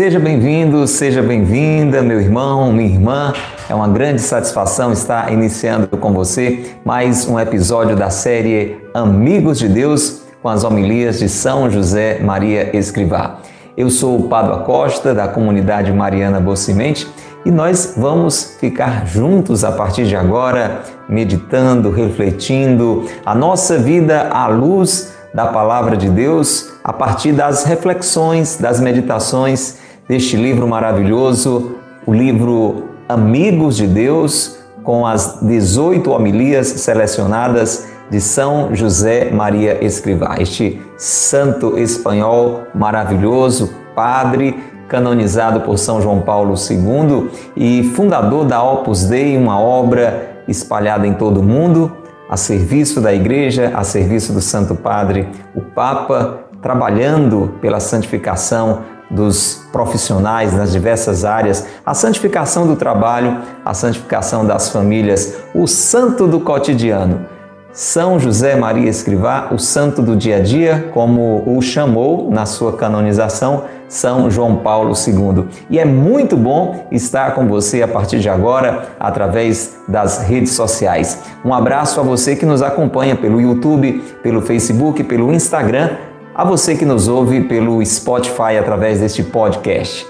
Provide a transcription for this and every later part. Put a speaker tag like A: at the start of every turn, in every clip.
A: Seja bem-vindo, seja bem-vinda, meu irmão, minha irmã. É uma grande satisfação estar iniciando com você mais um episódio da série Amigos de Deus com as homilias de São José Maria Escrivá. Eu sou o Padre Acosta, da comunidade Mariana Bocimente, e nós vamos ficar juntos a partir de agora, meditando, refletindo a nossa vida à luz da palavra de Deus a partir das reflexões, das meditações deste livro maravilhoso, o livro Amigos de Deus, com as 18 homilias selecionadas de São José Maria Escrivá, este santo espanhol maravilhoso, padre, canonizado por São João Paulo II e fundador da Opus Dei, uma obra espalhada em todo o mundo, a serviço da Igreja, a serviço do Santo Padre, o Papa, trabalhando pela santificação dos profissionais nas diversas áreas, a santificação do trabalho, a santificação das famílias, o santo do cotidiano. São José Maria Escrivá, o santo do dia a dia, como o chamou na sua canonização São João Paulo II. E é muito bom estar com você a partir de agora através das redes sociais. Um abraço a você que nos acompanha pelo YouTube, pelo Facebook, pelo Instagram, a você que nos ouve pelo Spotify através deste podcast.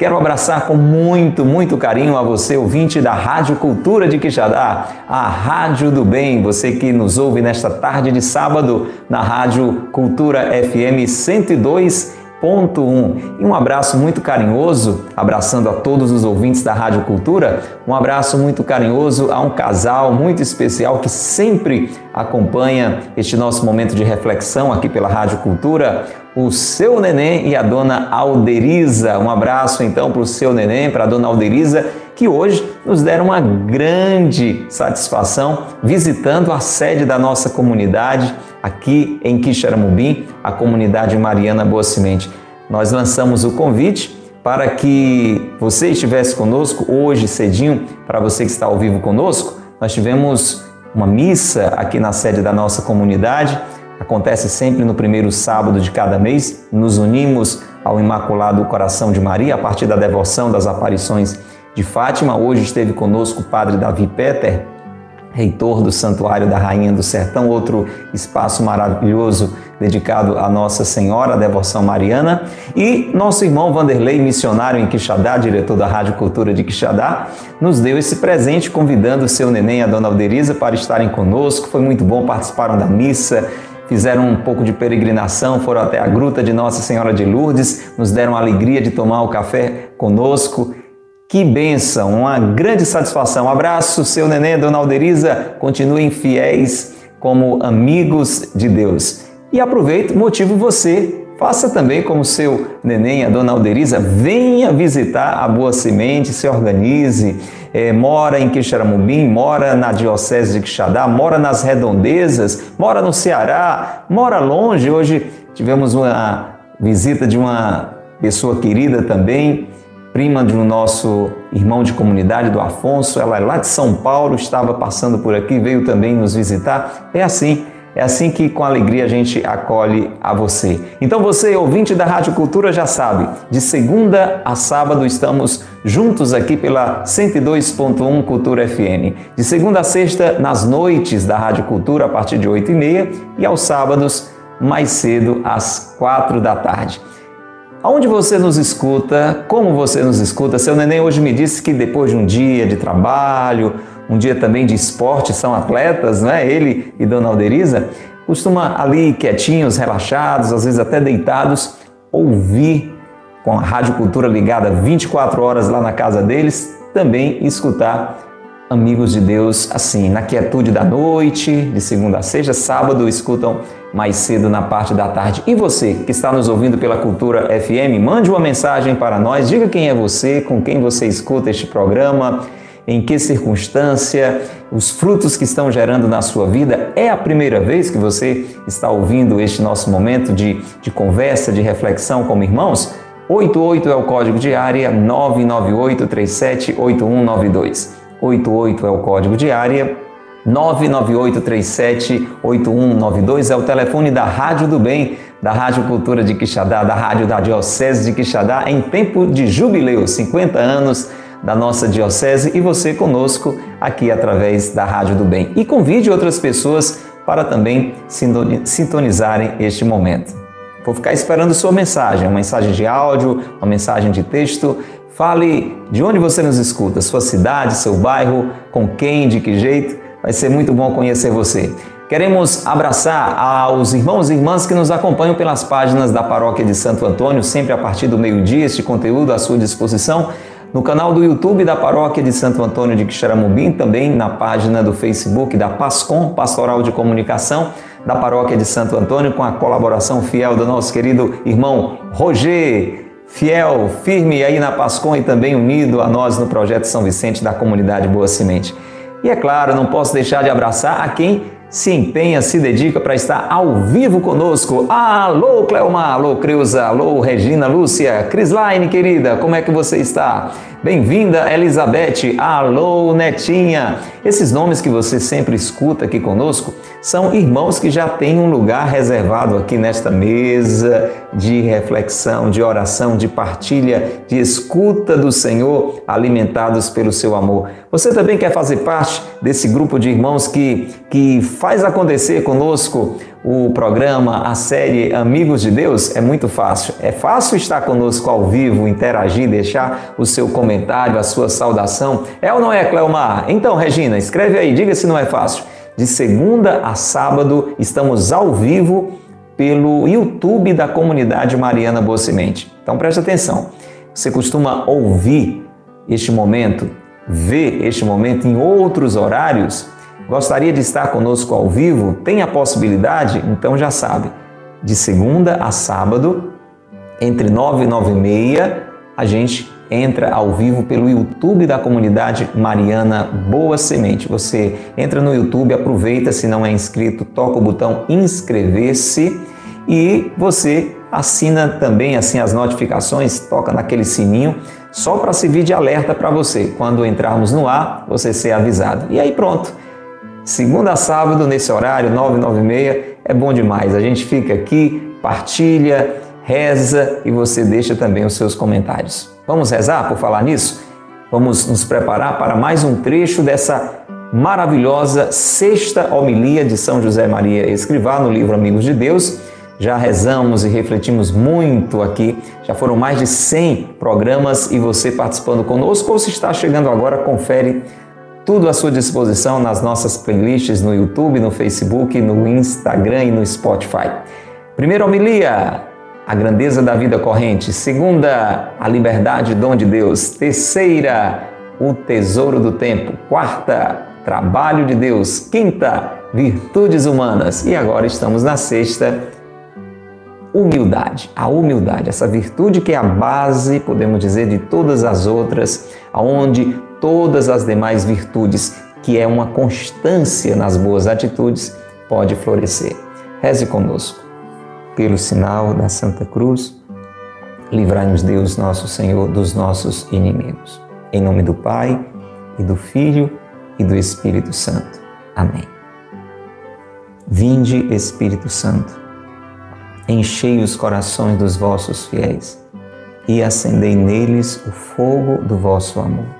A: Quero abraçar com muito, muito carinho a você, ouvinte da Rádio Cultura de Quixadá, a Rádio do Bem, você que nos ouve nesta tarde de sábado na Rádio Cultura FM 102 Ponto 1. Um. E um abraço muito carinhoso, abraçando a todos os ouvintes da Rádio Cultura, um abraço muito carinhoso a um casal muito especial que sempre acompanha este nosso momento de reflexão aqui pela Rádio Cultura, o seu neném e a dona Alderiza. Um abraço então para o seu neném, para a dona Alderiza, que hoje nos deram uma grande satisfação visitando a sede da nossa comunidade aqui em Quixaramubim, a comunidade Mariana Boa Semente. Nós lançamos o convite para que você estivesse conosco hoje cedinho, para você que está ao vivo conosco. Nós tivemos uma missa aqui na sede da nossa comunidade. Acontece sempre no primeiro sábado de cada mês. Nos unimos ao Imaculado Coração de Maria a partir da devoção das aparições de Fátima. Hoje esteve conosco o Padre Davi Peter, reitor do Santuário da Rainha do Sertão, outro espaço maravilhoso dedicado a Nossa Senhora, a devoção mariana, e nosso irmão Vanderlei, missionário em Quixadá, diretor da Rádio Cultura de Quixadá, nos deu esse presente convidando o seu neném a dona Alderiza para estarem conosco. Foi muito bom, participaram da missa, fizeram um pouco de peregrinação, foram até a gruta de Nossa Senhora de Lourdes, nos deram a alegria de tomar o café conosco que bênção, uma grande satisfação. Abraço, seu neném, dona Alderiza. Continuem fiéis como amigos de Deus. E aproveito, motivo você. Faça também como seu neném, a dona Alderiza. Venha visitar a Boa Semente, se organize. É, mora em Quixaramubim, mora na Diocese de Quixadá, mora nas redondezas, mora no Ceará, mora longe. Hoje tivemos uma visita de uma pessoa querida também prima do nosso irmão de comunidade, do Afonso, ela é lá de São Paulo, estava passando por aqui, veio também nos visitar. É assim, é assim que com alegria a gente acolhe a você. Então você, ouvinte da Rádio Cultura, já sabe, de segunda a sábado estamos juntos aqui pela 102.1 Cultura FM. De segunda a sexta, nas noites da Rádio Cultura, a partir de 8 e meia, e aos sábados, mais cedo, às quatro da tarde. Aonde você nos escuta? Como você nos escuta? Seu neném hoje me disse que depois de um dia de trabalho, um dia também de esporte, são atletas, não é? Ele e Dona Alderiza costuma ali quietinhos, relaxados, às vezes até deitados, ouvir com a Rádio Cultura ligada 24 horas lá na casa deles, também escutar amigos de Deus assim, na quietude da noite, de segunda a sexta, sábado escutam mais cedo na parte da tarde. E você que está nos ouvindo pela Cultura FM, mande uma mensagem para nós, diga quem é você, com quem você escuta este programa, em que circunstância, os frutos que estão gerando na sua vida. É a primeira vez que você está ouvindo este nosso momento de, de conversa, de reflexão como irmãos? 88 é o código de área 998 378192. 88 é o código de área 998378192 é o telefone da Rádio do Bem, da Rádio Cultura de Quixadá, da Rádio da Diocese de Quixadá, em tempo de jubileu, 50 anos da nossa diocese e você conosco aqui através da Rádio do Bem. E convide outras pessoas para também sintonizarem este momento. Vou ficar esperando sua mensagem, uma mensagem de áudio, uma mensagem de texto. Fale de onde você nos escuta, sua cidade, seu bairro, com quem, de que jeito. Vai ser muito bom conhecer você. Queremos abraçar aos irmãos e irmãs que nos acompanham pelas páginas da Paróquia de Santo Antônio, sempre a partir do meio-dia, este conteúdo à sua disposição no canal do YouTube da Paróquia de Santo Antônio de Quixaramubim, também na página do Facebook da PASCOM, Pastoral de Comunicação da Paróquia de Santo Antônio, com a colaboração fiel do nosso querido irmão Roger, fiel, firme aí na PASCOM e também unido a nós no projeto São Vicente da comunidade Boa Semente. E é claro, não posso deixar de abraçar a quem se empenha, se dedica para estar ao vivo conosco. Alô, Cleomar, alô, Creuza, alô, Regina, Lúcia, Crislaine, querida, como é que você está? Bem-vinda, Elizabeth. Alô, Netinha. Esses nomes que você sempre escuta aqui conosco são irmãos que já têm um lugar reservado aqui nesta mesa de reflexão, de oração, de partilha, de escuta do Senhor, alimentados pelo seu amor. Você também quer fazer parte desse grupo de irmãos que, que faz acontecer conosco o programa, a série Amigos de Deus, é muito fácil. É fácil estar conosco ao vivo, interagir, deixar o seu comentário, a sua saudação. É ou não é, Cleomar? Então, Regina, escreve aí, diga se não é fácil. De segunda a sábado, estamos ao vivo pelo YouTube da comunidade Mariana Boa Semente. Então preste atenção. Você costuma ouvir este momento, ver este momento em outros horários? Gostaria de estar conosco ao vivo? Tem a possibilidade? Então já sabe. De segunda a sábado, entre 9 e 9 e meia, a gente entra ao vivo pelo YouTube da comunidade Mariana Boa Semente. Você entra no YouTube, aproveita, se não é inscrito, toca o botão inscrever-se e você assina também assim as notificações, toca naquele sininho, só para servir de alerta para você. Quando entrarmos no ar, você ser avisado. E aí pronto Segunda a sábado, nesse horário, 9, 9 e meia, é bom demais. A gente fica aqui, partilha, reza e você deixa também os seus comentários. Vamos rezar por falar nisso? Vamos nos preparar para mais um trecho dessa maravilhosa sexta homilia de São José Maria Escrivá no livro Amigos de Deus. Já rezamos e refletimos muito aqui. Já foram mais de 100 programas e você participando conosco ou se está chegando agora, confere tudo à sua disposição nas nossas playlists no YouTube, no Facebook, no Instagram e no Spotify. Primeira homilia, a grandeza da vida corrente. Segunda, a liberdade, dom de Deus. Terceira, o tesouro do tempo. Quarta, trabalho de Deus. Quinta, virtudes humanas. E agora estamos na sexta, humildade. A humildade, essa virtude que é a base, podemos dizer, de todas as outras, aonde todas as demais virtudes, que é uma constância nas boas atitudes, pode florescer. Reze conosco. Pelo sinal da Santa Cruz, livrai-nos Deus nosso Senhor dos nossos inimigos. Em nome do Pai, e do Filho, e do Espírito Santo. Amém. Vinde, Espírito Santo, enchei os corações dos vossos fiéis e acendei neles o fogo do vosso amor.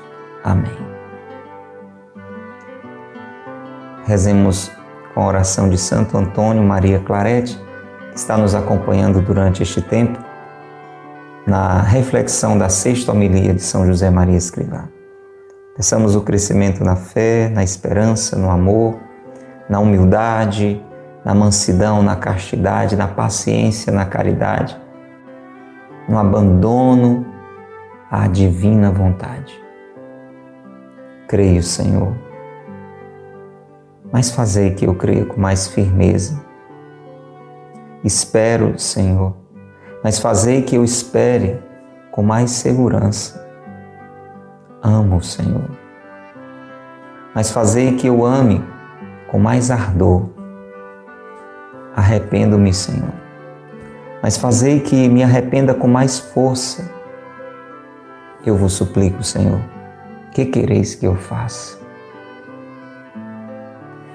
A: Amém. Rezemos com a oração de Santo Antônio Maria Clarete, que está nos acompanhando durante este tempo, na reflexão da sexta homilia de São José Maria Escrivá. Peçamos o crescimento na fé, na esperança, no amor, na humildade, na mansidão, na castidade, na paciência, na caridade, no abandono à divina vontade. Creio, Senhor, mas fazei que eu creia com mais firmeza. Espero, Senhor, mas fazei que eu espere com mais segurança. Amo, Senhor, mas fazei que eu ame com mais ardor. Arrependo-me, Senhor, mas fazei que me arrependa com mais força. Eu vos suplico, Senhor, que quereis que eu faça?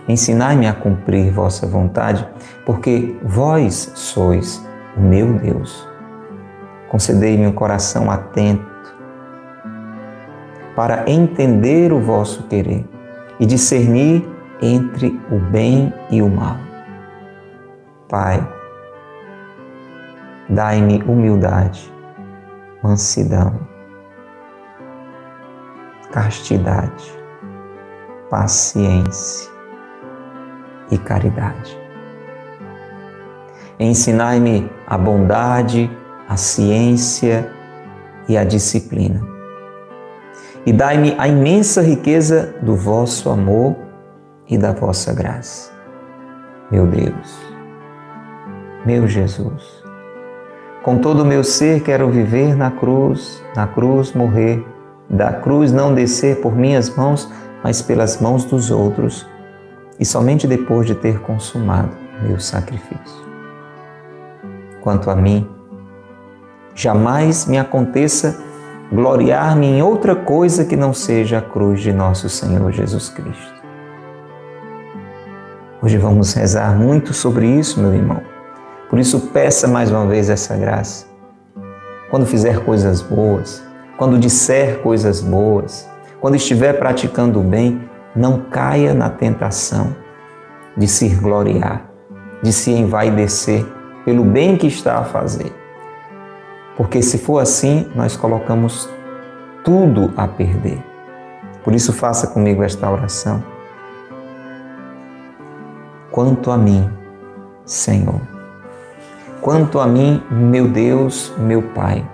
A: Ensinai-me a cumprir vossa vontade, porque vós sois o meu Deus. Concedei-me um coração atento para entender o vosso querer e discernir entre o bem e o mal. Pai, dai-me humildade, mansidão, castidade, paciência e caridade. Ensinai-me a bondade, a ciência e a disciplina. E dai-me a imensa riqueza do vosso amor e da vossa graça. Meu Deus, meu Jesus, com todo o meu ser quero viver na cruz, na cruz morrer, da cruz não descer por minhas mãos, mas pelas mãos dos outros, e somente depois de ter consumado meu sacrifício. Quanto a mim, jamais me aconteça gloriar-me em outra coisa que não seja a cruz de nosso Senhor Jesus Cristo. Hoje vamos rezar muito sobre isso, meu irmão. Por isso, peça mais uma vez essa graça. Quando fizer coisas boas, quando disser coisas boas, quando estiver praticando o bem, não caia na tentação de se gloriar, de se envaidecer pelo bem que está a fazer. Porque se for assim, nós colocamos tudo a perder. Por isso, faça comigo esta oração. Quanto a mim, Senhor, quanto a mim, meu Deus, meu Pai,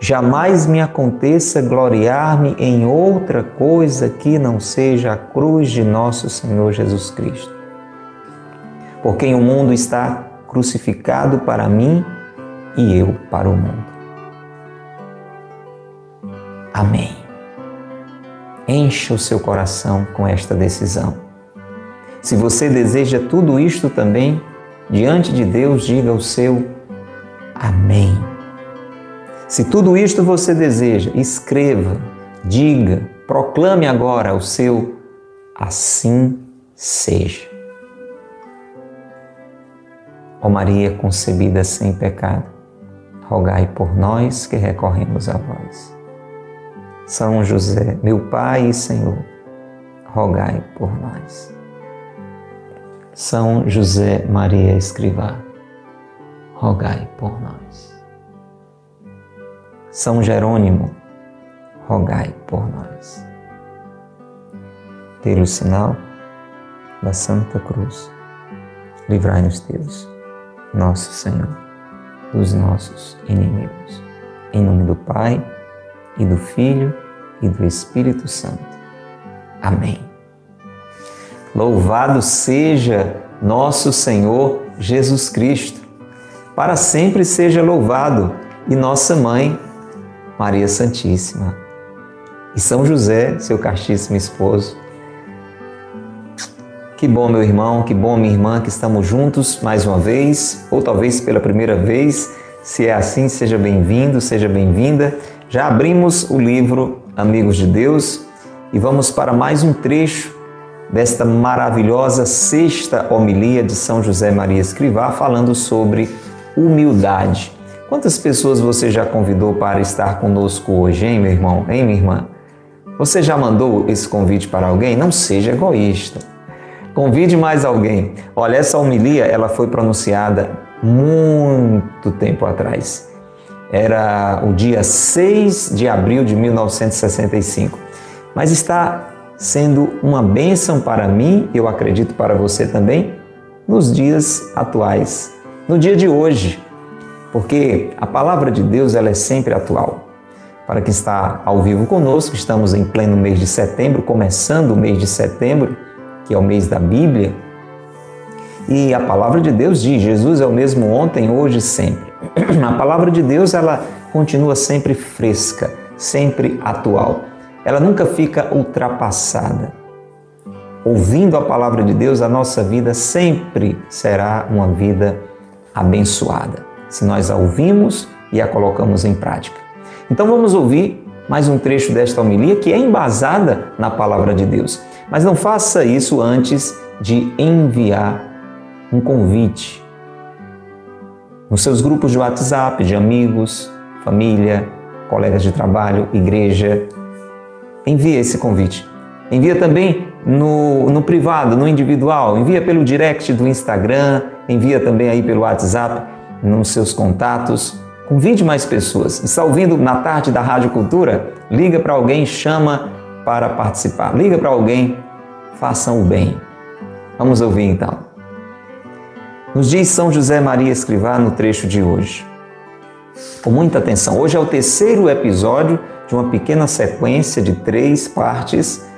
A: jamais me aconteça gloriar-me em outra coisa que não seja a cruz de nosso Senhor Jesus Cristo. Por quem o mundo está crucificado para mim e eu para o mundo. Amém. Encha o seu coração com esta decisão. Se você deseja tudo isto também, diante de Deus, diga o seu Amém. Se tudo isto você deseja, escreva, diga, proclame agora o seu Assim seja. Ó Maria concebida sem pecado, rogai por nós que recorremos a vós. São José, meu Pai e Senhor, rogai por nós. São José Maria Escrivá, rogai por nós. São Jerônimo, rogai por nós. Pelo sinal da Santa Cruz, livrai-nos Deus nosso Senhor, dos nossos inimigos. Em nome do Pai, e do Filho, e do Espírito Santo. Amém. Louvado seja nosso Senhor Jesus Cristo. Para sempre seja louvado e nossa mãe, Maria Santíssima. E São José, seu castíssimo esposo, que bom, meu irmão, que bom, minha irmã, que estamos juntos mais uma vez, ou talvez pela primeira vez. Se é assim, seja bem-vindo, seja bem-vinda. Já abrimos o livro Amigos de Deus e vamos para mais um trecho desta maravilhosa sexta homilia de São José Maria Escrivá, falando sobre humildade. Quantas pessoas você já convidou para estar conosco hoje, hein, meu irmão, hein, minha irmã? Você já mandou esse convite para alguém? Não seja egoísta. Convide mais alguém. Olha, essa homilia ela foi pronunciada muito tempo atrás. Era o dia 6 de abril de 1965. Mas está sendo uma bênção para mim, eu acredito para você também, nos dias atuais, no dia de hoje. Porque a palavra de Deus ela é sempre atual. Para quem está ao vivo conosco, estamos em pleno mês de setembro, começando o mês de setembro, que é o mês da Bíblia. E a palavra de Deus diz: Jesus é o mesmo ontem, hoje e sempre. A palavra de Deus ela continua sempre fresca, sempre atual. Ela nunca fica ultrapassada. Ouvindo a palavra de Deus, a nossa vida sempre será uma vida abençoada, se nós a ouvimos e a colocamos em prática. Então vamos ouvir mais um trecho desta homilia que é embasada na palavra de Deus. Mas não faça isso antes de enviar um convite nos seus grupos de WhatsApp, de amigos, família, colegas de trabalho, igreja. Envie esse convite. Envia também no, no privado, no individual. Envia pelo direct do Instagram, envia também aí pelo WhatsApp, nos seus contatos. Convide mais pessoas. Está ouvindo na tarde da Rádio Cultura? Liga para alguém, chama para participar. Liga para alguém, façam o bem. Vamos ouvir então. Nos diz São José Maria Escrivá no trecho de hoje. Com muita atenção. Hoje é o terceiro episódio de uma pequena sequência de três partes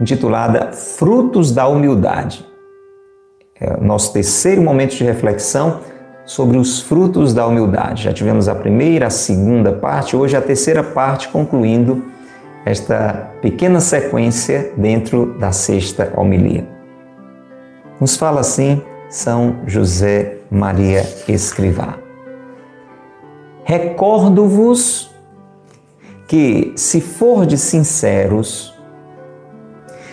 A: intitulada Frutos da Humildade. É o nosso terceiro momento de reflexão sobre os frutos da humildade. Já tivemos a primeira, a segunda parte, hoje a terceira parte, concluindo esta pequena sequência dentro da sexta homilia. Nos fala assim São José Maria Escrivá. Recordo-vos que, se fordes sinceros,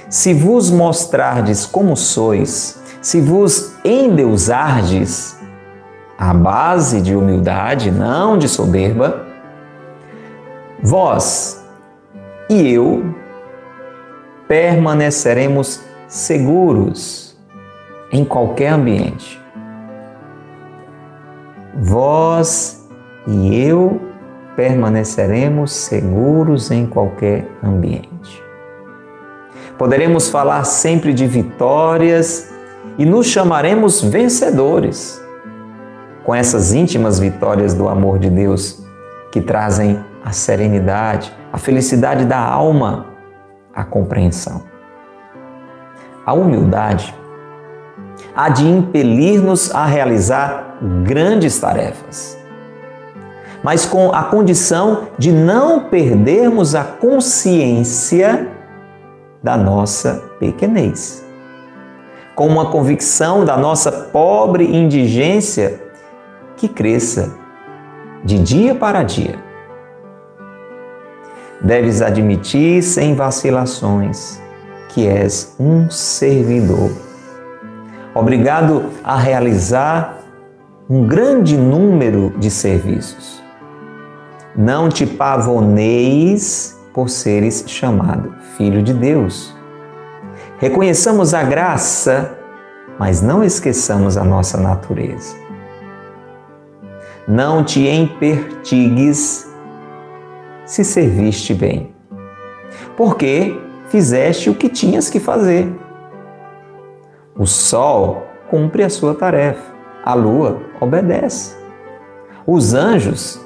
A: se vos mostrardes como sois, se vos endeusardes, à base de humildade, não de soberba, vós e eu permaneceremos seguros em qualquer ambiente. Vós e eu permaneceremos seguros em qualquer ambiente. Poderemos falar sempre de vitórias e nos chamaremos vencedores com essas íntimas vitórias do amor de Deus que trazem a serenidade, a felicidade da alma, a compreensão. A humildade há de impelir-nos a realizar grandes tarefas, mas com a condição de não perdermos a consciência da nossa pequenez. Com uma convicção da nossa pobre indigência que cresça de dia para dia. Deves admitir sem vacilações que és um servidor, obrigado a realizar um grande número de serviços. Não te pavoneis por seres chamado filho de Deus. Reconheçamos a graça, mas não esqueçamos a nossa natureza não te empertigues se serviste bem, porque fizeste o que tinhas que fazer. O sol cumpre a sua tarefa, a lua obedece. Os anjos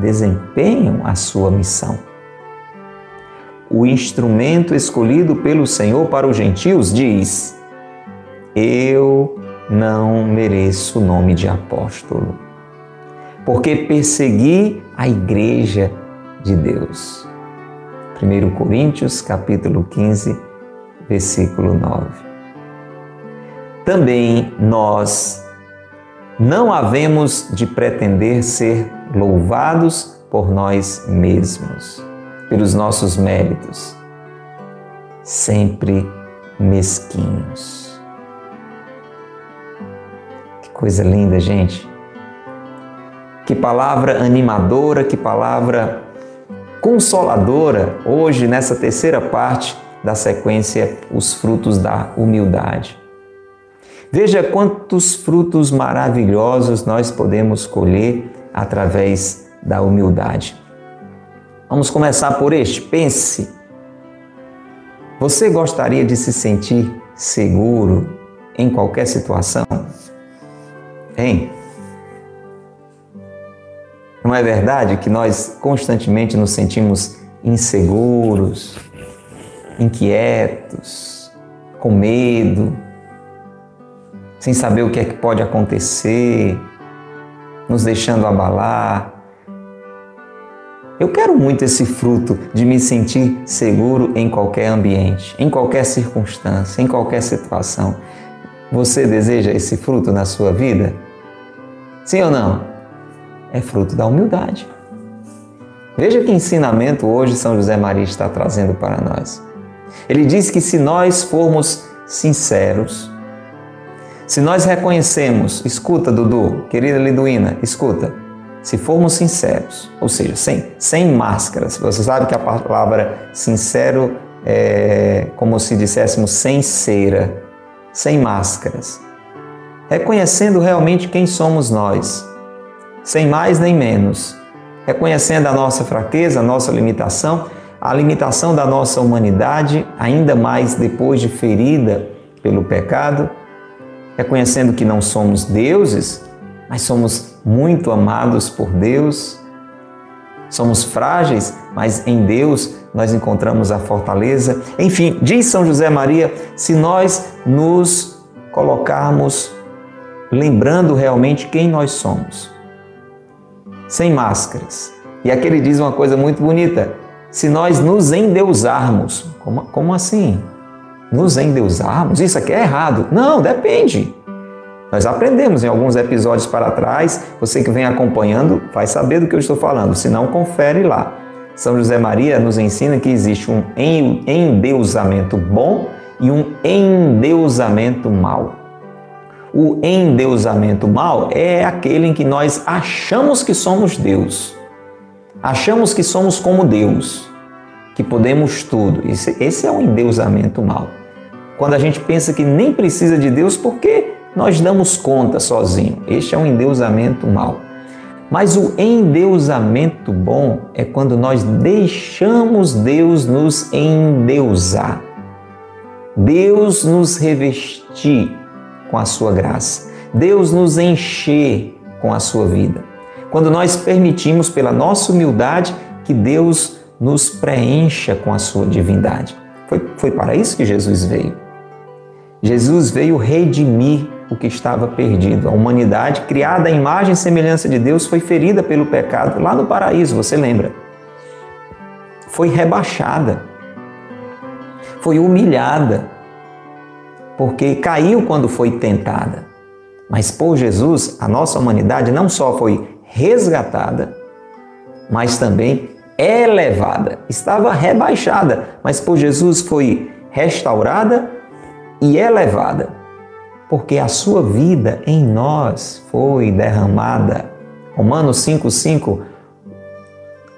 A: desempenham a sua missão. O instrumento escolhido pelo Senhor para os gentios diz: Eu não mereço o nome de apóstolo porque persegui a igreja de Deus. 1 Coríntios capítulo 15, versículo 9. Também nós não havemos de pretender ser louvados por nós mesmos, pelos nossos méritos, sempre mesquinhos. Que coisa linda, gente. Que palavra animadora, que palavra consoladora hoje nessa terceira parte da sequência Os Frutos da Humildade. Veja quantos frutos maravilhosos nós podemos colher através da humildade. Vamos começar por este. Pense. Você gostaria de se sentir seguro em qualquer situação? Hein? Não é verdade que nós constantemente nos sentimos inseguros, inquietos, com medo, sem saber o que é que pode acontecer, nos deixando abalar? Eu quero muito esse fruto de me sentir seguro em qualquer ambiente, em qualquer circunstância, em qualquer situação. Você deseja esse fruto na sua vida? Sim ou não? É fruto da humildade. Veja que ensinamento hoje São José Maria está trazendo para nós. Ele diz que se nós formos sinceros, se nós reconhecemos, escuta, Dudu, querida Liduína, escuta, se formos sinceros, ou seja, sem, sem máscaras, você sabe que a palavra sincero é como se disséssemos sem cera, sem máscaras, reconhecendo realmente quem somos nós, sem mais nem menos, reconhecendo a nossa fraqueza, a nossa limitação, a limitação da nossa humanidade, ainda mais depois de ferida pelo pecado, reconhecendo que não somos deuses, mas somos muito amados por Deus. Somos frágeis, mas em Deus nós encontramos a fortaleza. Enfim, diz São José Maria, se nós nos colocarmos lembrando realmente quem nós somos, sem máscaras. E aqui ele diz uma coisa muito bonita: se nós nos endeusarmos, como, como assim? Nos endeusarmos? Isso aqui é errado. Não, depende. Nós aprendemos em alguns episódios para trás, você que vem acompanhando vai saber do que eu estou falando, se não, confere lá. São José Maria nos ensina que existe um endeusamento bom e um endeusamento mal. O endeusamento mal é aquele em que nós achamos que somos Deus, achamos que somos como Deus, que podemos tudo. Esse, é o endeusamento mal. Quando a gente pensa que nem precisa de Deus, porque nós damos conta sozinho. Este é um endeusamento mau. Mas o endeusamento bom é quando nós deixamos Deus nos endeusar. Deus nos revestir com a sua graça. Deus nos encher com a sua vida. Quando nós permitimos pela nossa humildade que Deus nos preencha com a sua divindade. Foi, foi para isso que Jesus veio. Jesus veio redimir o que estava perdido. A humanidade, criada à imagem e semelhança de Deus, foi ferida pelo pecado lá no paraíso, você lembra? Foi rebaixada, foi humilhada, porque caiu quando foi tentada. Mas por Jesus, a nossa humanidade não só foi resgatada, mas também elevada. Estava rebaixada, mas por Jesus foi restaurada e elevada porque a sua vida em nós foi derramada. Romanos 5,5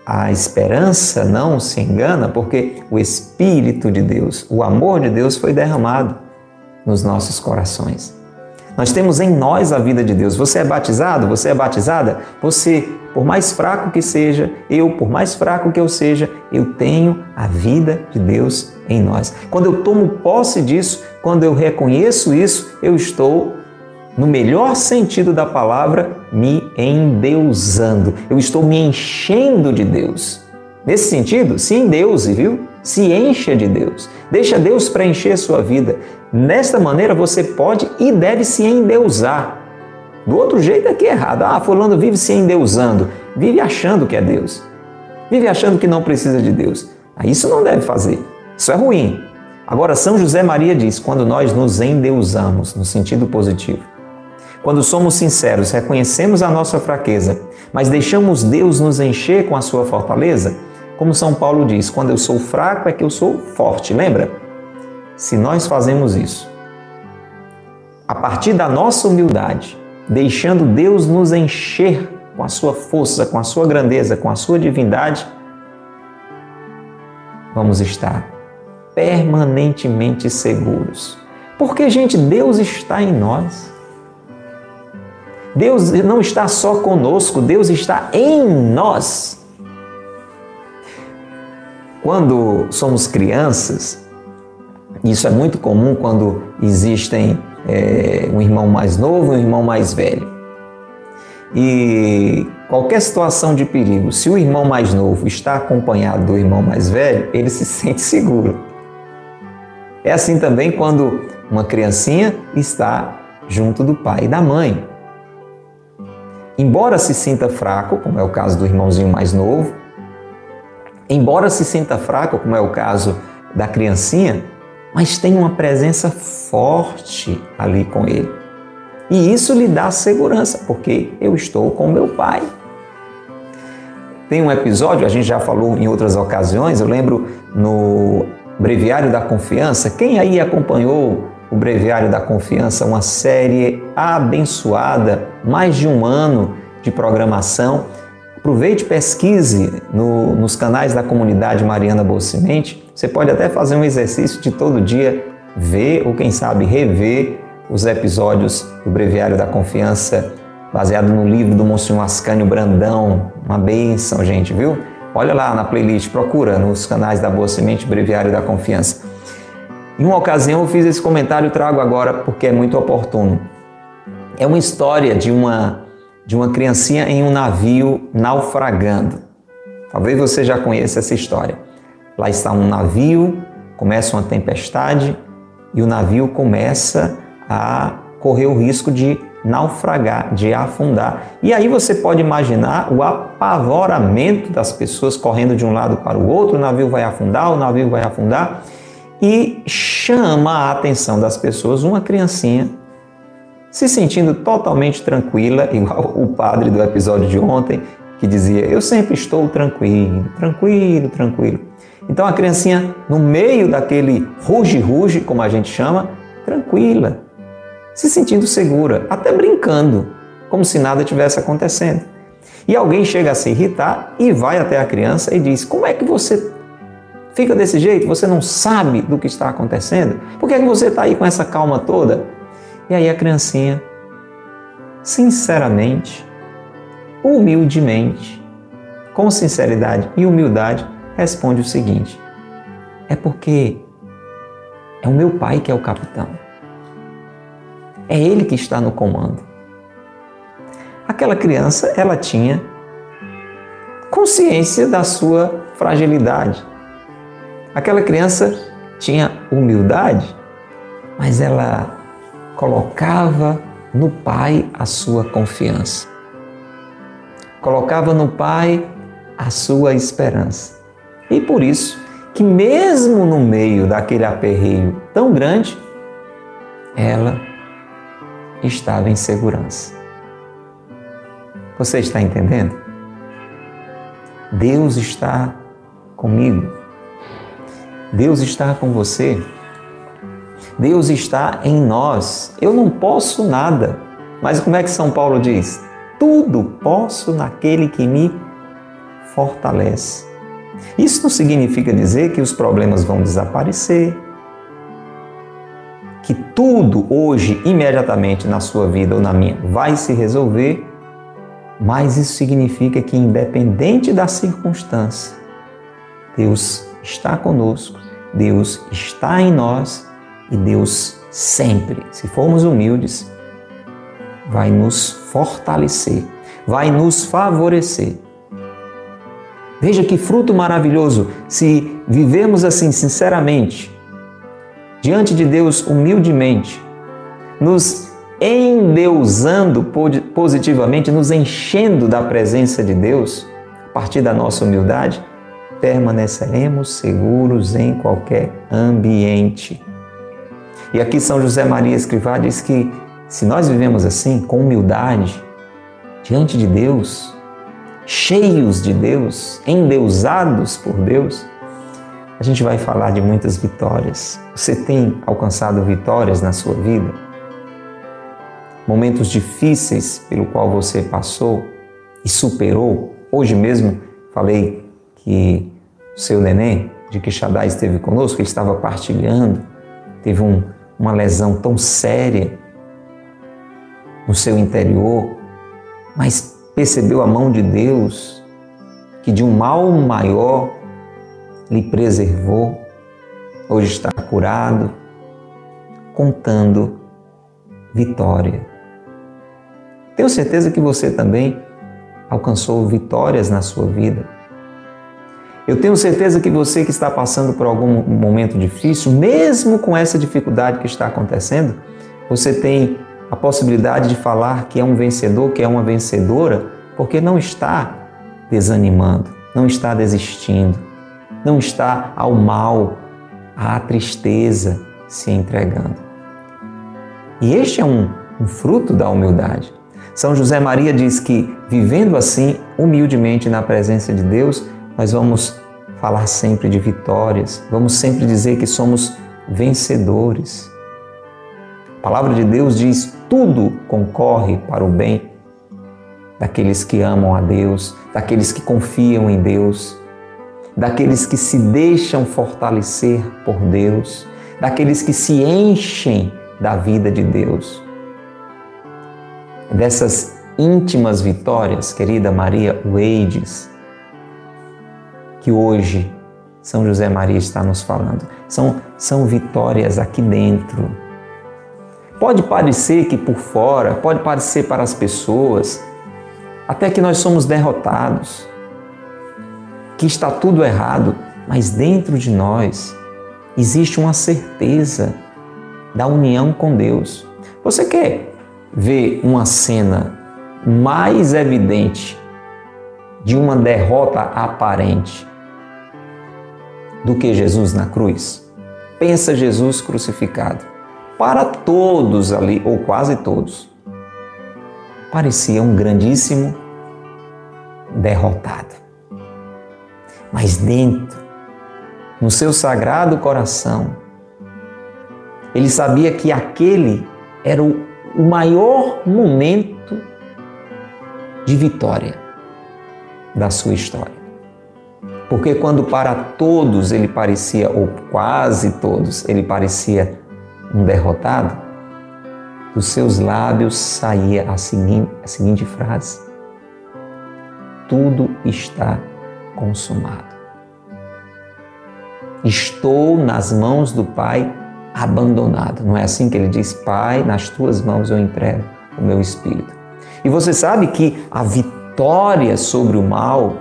A: a esperança não se engana, porque o Espírito de Deus, o amor de Deus foi derramado nos nossos corações. Nós temos em nós a vida de Deus. Você é batizado? Você é batizada? Você, por mais fraco que seja, eu, por mais fraco que eu seja, eu tenho a vida de Deus em nós. Quando eu tomo posse disso, quando eu reconheço isso, eu estou, no melhor sentido da palavra, me endeusando. Eu estou me enchendo de Deus. Nesse sentido, se endeuse, viu? Se encha de Deus. Deixa Deus preencher sua vida. Nesta maneira você pode e deve se endeusar. Do outro jeito é que é errado. Ah, fulano vive se endeusando, vive achando que é Deus. Vive achando que não precisa de Deus. Ah, isso não deve fazer. Isso é ruim. Agora, São José Maria diz: quando nós nos endeusamos, no sentido positivo, quando somos sinceros, reconhecemos a nossa fraqueza, mas deixamos Deus nos encher com a sua fortaleza, como São Paulo diz: quando eu sou fraco é que eu sou forte, lembra? Se nós fazemos isso, a partir da nossa humildade, deixando Deus nos encher com a sua força, com a sua grandeza, com a sua divindade, vamos estar permanentemente seguros. Porque, gente, Deus está em nós. Deus não está só conosco, Deus está em nós. Quando somos crianças, isso é muito comum quando existem é, um irmão mais novo e um irmão mais velho. E qualquer situação de perigo, se o irmão mais novo está acompanhado do irmão mais velho, ele se sente seguro. É assim também quando uma criancinha está junto do pai e da mãe. Embora se sinta fraco, como é o caso do irmãozinho mais novo, embora se sinta fraco, como é o caso da criancinha, mas tem uma presença forte ali com ele. E isso lhe dá segurança, porque eu estou com meu pai. Tem um episódio, a gente já falou em outras ocasiões, eu lembro no Breviário da Confiança. Quem aí acompanhou o Breviário da Confiança, uma série abençoada, mais de um ano de programação? Aproveite, pesquise no, nos canais da comunidade Mariana Boa Semente. Você pode até fazer um exercício de todo dia ver ou, quem sabe, rever os episódios do Breviário da Confiança, baseado no livro do Monsenhor Ascânio Brandão. Uma bênção, gente, viu? Olha lá na playlist, procura nos canais da Boa Semente Breviário da Confiança. Em uma ocasião eu fiz esse comentário trago agora porque é muito oportuno. É uma história de uma, de uma criancinha em um navio naufragando. Talvez você já conheça essa história. Lá está um navio, começa uma tempestade e o navio começa a correr o risco de naufragar, de afundar. E aí você pode imaginar o apavoramento das pessoas correndo de um lado para o outro, o navio vai afundar, o navio vai afundar, e chama a atenção das pessoas uma criancinha se sentindo totalmente tranquila, igual o padre do episódio de ontem, que dizia: Eu sempre estou tranquilo, tranquilo, tranquilo. Então a criancinha, no meio daquele ruge-ruge, como a gente chama, tranquila, se sentindo segura, até brincando, como se nada tivesse acontecendo. E alguém chega a se irritar e vai até a criança e diz: Como é que você fica desse jeito? Você não sabe do que está acontecendo? Por que, é que você está aí com essa calma toda? E aí a criancinha, sinceramente, humildemente, com sinceridade e humildade, responde o seguinte: É porque é o meu pai que é o capitão. É Ele que está no comando. Aquela criança, ela tinha consciência da sua fragilidade. Aquela criança tinha humildade, mas ela colocava no Pai a sua confiança. Colocava no Pai a sua esperança. E por isso que mesmo no meio daquele aperreio tão grande, ela estava em segurança. Você está entendendo? Deus está comigo. Deus está com você. Deus está em nós. Eu não posso nada. Mas como é que São Paulo diz? Tudo posso naquele que me fortalece. Isso não significa dizer que os problemas vão desaparecer, que tudo hoje, imediatamente na sua vida ou na minha, vai se resolver, mas isso significa que, independente da circunstância, Deus está conosco, Deus está em nós e Deus sempre, se formos humildes, vai nos fortalecer, vai nos favorecer. Veja que fruto maravilhoso se vivemos assim sinceramente, diante de Deus humildemente, nos endeusando positivamente, nos enchendo da presença de Deus, a partir da nossa humildade, permaneceremos seguros em qualquer ambiente. E aqui São José Maria Escrivá diz que se nós vivemos assim, com humildade, diante de Deus, cheios de Deus, endeusados por Deus, a gente vai falar de muitas vitórias. Você tem alcançado vitórias na sua vida? Momentos difíceis pelo qual você passou e superou. Hoje mesmo falei que o seu neném, de Shaddai esteve conosco, ele estava partilhando, teve um, uma lesão tão séria no seu interior, mas percebeu a mão de Deus que de um mal maior lhe preservou, hoje está curado, contando vitória. Tenho certeza que você também alcançou vitórias na sua vida. Eu tenho certeza que você que está passando por algum momento difícil, mesmo com essa dificuldade que está acontecendo, você tem a possibilidade de falar que é um vencedor, que é uma vencedora, porque não está desanimando, não está desistindo, não está ao mal, à tristeza se entregando. E este é um, um fruto da humildade. São José Maria diz que, vivendo assim, humildemente na presença de Deus, nós vamos falar sempre de vitórias, vamos sempre dizer que somos vencedores. A palavra de Deus diz: tudo concorre para o bem daqueles que amam a Deus, daqueles que confiam em Deus, daqueles que se deixam fortalecer por Deus, daqueles que se enchem da vida de Deus. Dessas íntimas vitórias, querida Maria Weides, que hoje São José Maria está nos falando. São, são vitórias aqui dentro. Pode parecer que por fora, pode parecer para as pessoas, até que nós somos derrotados, que está tudo errado, mas dentro de nós existe uma certeza da união com Deus. Você quer ver uma cena mais evidente de uma derrota aparente do que Jesus na cruz? Pensa Jesus crucificado. Para todos ali, ou quase todos, parecia um grandíssimo derrotado. Mas dentro, no seu sagrado coração, ele sabia que aquele era o, maior momento de vitória da sua história. Porque quando para todos ele parecia, ou quase todos, ele parecia um derrotado, dos seus lábios saía a seguinte, a seguinte frase: Tudo está consumado. Estou nas mãos do Pai abandonado. Não é assim que ele diz: Pai, nas tuas mãos eu entrego o meu espírito. E você sabe que a vitória sobre o mal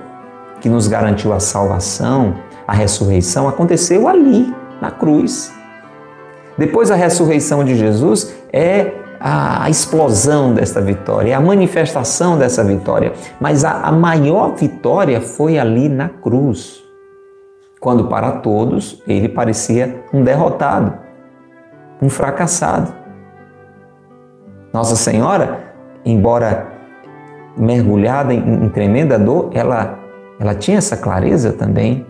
A: que nos garantiu a salvação, a ressurreição, aconteceu ali, na cruz. Depois da ressurreição de Jesus é a explosão dessa vitória, é a manifestação dessa vitória. Mas a, a maior vitória foi ali na cruz, quando para todos ele parecia um derrotado, um fracassado. Nossa Senhora, embora mergulhada em, em tremenda dor, ela ela tinha essa clareza também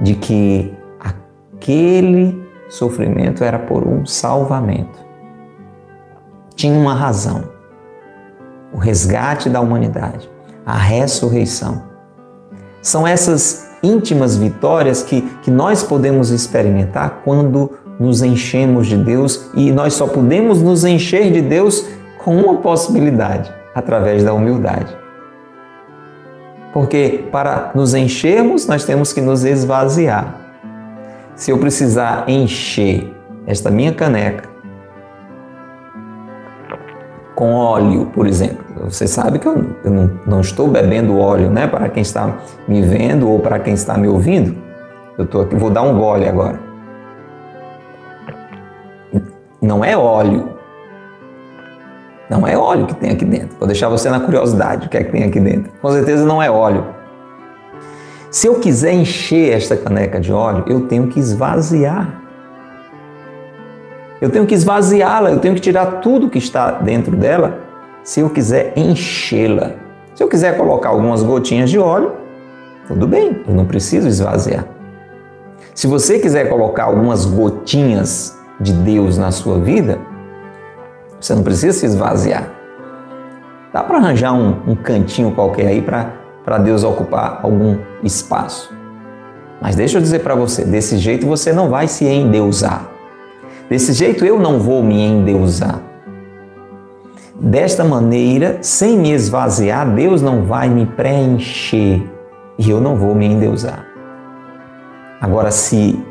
A: de que aquele sofrimento era por um salvamento. Tinha uma razão. O resgate da humanidade, a ressurreição. São essas íntimas vitórias que, que nós podemos experimentar quando nos enchemos de Deus e nós só podemos nos encher de Deus com uma possibilidade através da humildade. Porque para nos enchermos, nós temos que nos esvaziar. Se eu precisar encher esta minha caneca com óleo, por exemplo, você sabe que eu, eu não, não, estou bebendo óleo, né? Para quem está me vendo ou para quem está me ouvindo, eu estou aqui, vou dar um gole agora. Não é óleo, não é óleo que tem aqui dentro. Vou deixar você na curiosidade o que é que tem aqui dentro. Com certeza não é óleo. Se eu quiser encher esta caneca de óleo, eu tenho que esvaziar. Eu tenho que esvaziá-la, eu tenho que tirar tudo que está dentro dela se eu quiser enchê-la. Se eu quiser colocar algumas gotinhas de óleo, tudo bem, eu não preciso esvaziar. Se você quiser colocar algumas gotinhas de Deus na sua vida, você não precisa se esvaziar. Dá para arranjar um, um, cantinho qualquer aí para Deus ocupar algum espaço. Mas deixa eu dizer para você, desse jeito você não vai se endeusar. Desse jeito eu não vou me endeusar. Desta maneira, sem me esvaziar, Deus não vai me preencher e eu não vou me endeusar. Agora, se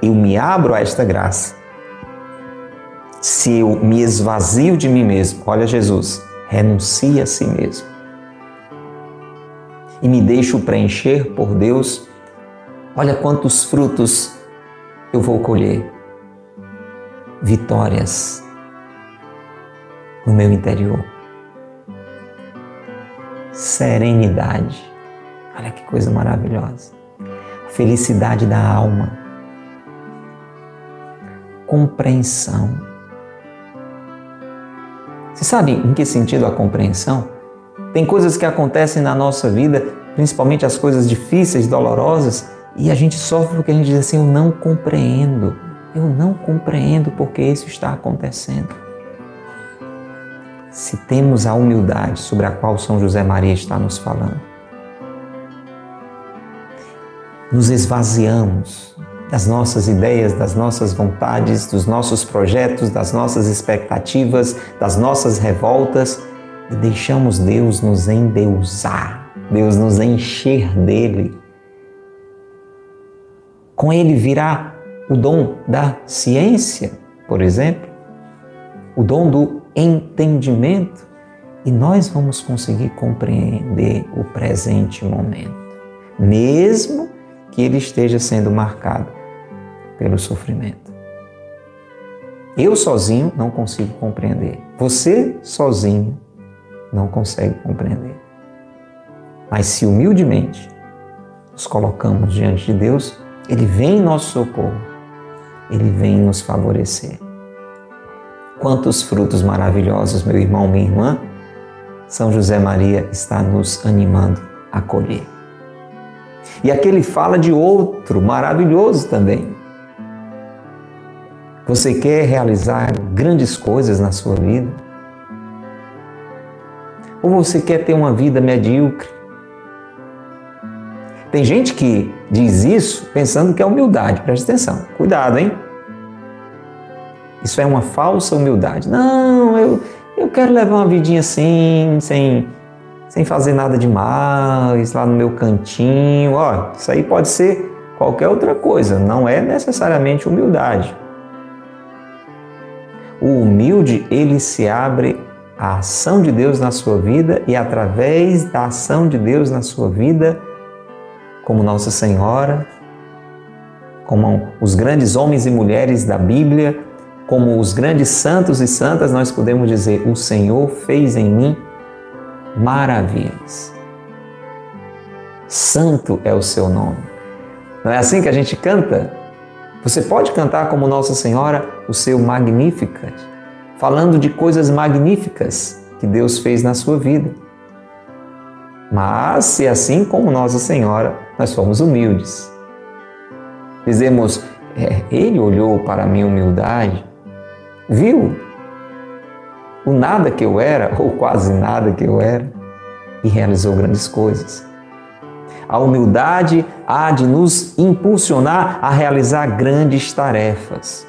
A: eu me abro a esta graça, se eu me esvazio de mim mesmo, olha Jesus, renuncie a si mesmo e me deixo preencher por Deus, olha quantos frutos eu vou colher. Vitórias no meu interior. Serenidade. Olha que coisa maravilhosa. Felicidade da alma. Compreensão. Você sabe em que sentido a compreensão? Tem coisas que acontecem na nossa vida, principalmente as coisas difíceis, dolorosas, e a gente sofre porque a gente diz assim: eu não compreendo. Eu não compreendo porque isso está acontecendo. Se temos a humildade sobre a qual São José Maria está nos falando, nos esvaziamos das nossas ideias, das nossas vontades, dos nossos projetos, das nossas expectativas, das nossas revoltas e deixamos Deus nos endeusar, Deus nos encher dele. Com ele virá o dom da ciência, por exemplo, o dom do entendimento, e nós vamos conseguir compreender o presente momento, mesmo que ele esteja sendo marcado pelo sofrimento. Eu sozinho não consigo compreender. Você sozinho não consegue compreender. Mas se humildemente nos colocamos diante de Deus, Ele vem em nosso socorro, Ele vem nos favorecer. Quantos frutos maravilhosos, meu irmão, minha irmã, São José Maria está nos animando a colher. E aqui ele fala de outro maravilhoso também. Você quer realizar grandes coisas na sua vida? Ou você quer ter uma vida medíocre? Tem gente que diz isso pensando que é humildade. Preste atenção. Cuidado, hein? Isso é uma falsa humildade. Não, eu, eu quero levar uma vidinha assim, sem, sem fazer nada demais, lá no meu cantinho. Ó, isso aí pode ser qualquer outra coisa, não é necessariamente humildade. O humilde, ele se abre a ação de Deus na sua vida e através da ação de Deus na sua vida, como Nossa Senhora, como os grandes homens e mulheres da Bíblia, como os grandes santos e santas, nós podemos dizer: O Senhor fez em mim maravilhas. Santo é o seu nome. Não é assim que a gente canta? Você pode cantar como Nossa Senhora o seu Magnificat falando de coisas magníficas que Deus fez na sua vida. Mas, se assim como Nossa Senhora, nós somos humildes. Dizemos, é, Ele olhou para a minha humildade, viu o nada que eu era, ou quase nada que eu era, e realizou grandes coisas. A humildade há de nos impulsionar a realizar grandes tarefas.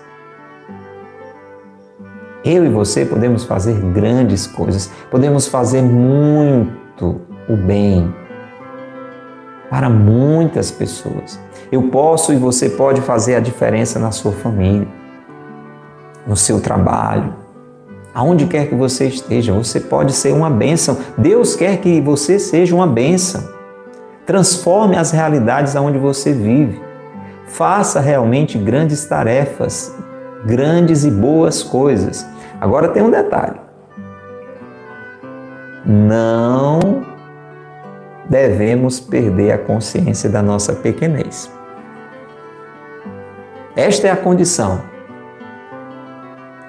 A: Eu e você podemos fazer grandes coisas, podemos fazer muito o bem para muitas pessoas. Eu posso e você pode fazer a diferença na sua família, no seu trabalho, aonde quer que você esteja, você pode ser uma bênção. Deus quer que você seja uma bênção. Transforme as realidades aonde você vive. Faça realmente grandes tarefas, grandes e boas coisas. Agora tem um detalhe. Não devemos perder a consciência da nossa pequenez. Esta é a condição.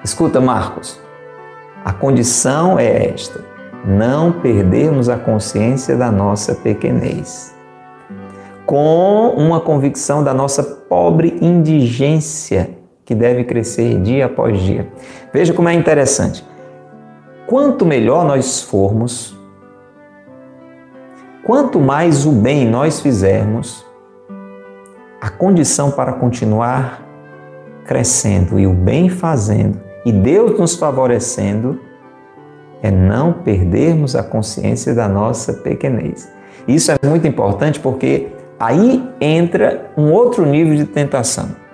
A: Escuta, Marcos. A condição é esta: não perdermos a consciência da nossa pequenez. Com uma convicção da nossa pobre indigência que deve crescer dia após dia. Veja como é interessante. Quanto melhor nós formos, quanto mais o bem nós fizermos, a condição para continuar crescendo e o bem fazendo e Deus nos favorecendo é não perdermos a consciência da nossa pequenez. Isso é muito importante porque aí entra um outro nível de tentação.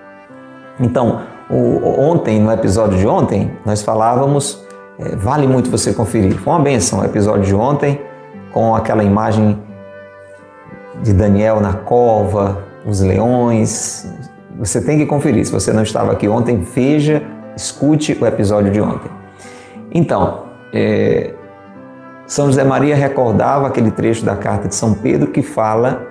A: Então, O, ontem, no episódio de ontem, nós falávamos, é, vale muito você conferir. Foi uma benção o episódio de ontem, com aquela imagem de Daniel na cova, os leões. Você tem que conferir. Se você não estava aqui ontem, veja, escute o episódio de ontem. Então, é, São José Maria recordava aquele trecho da carta de São Pedro que fala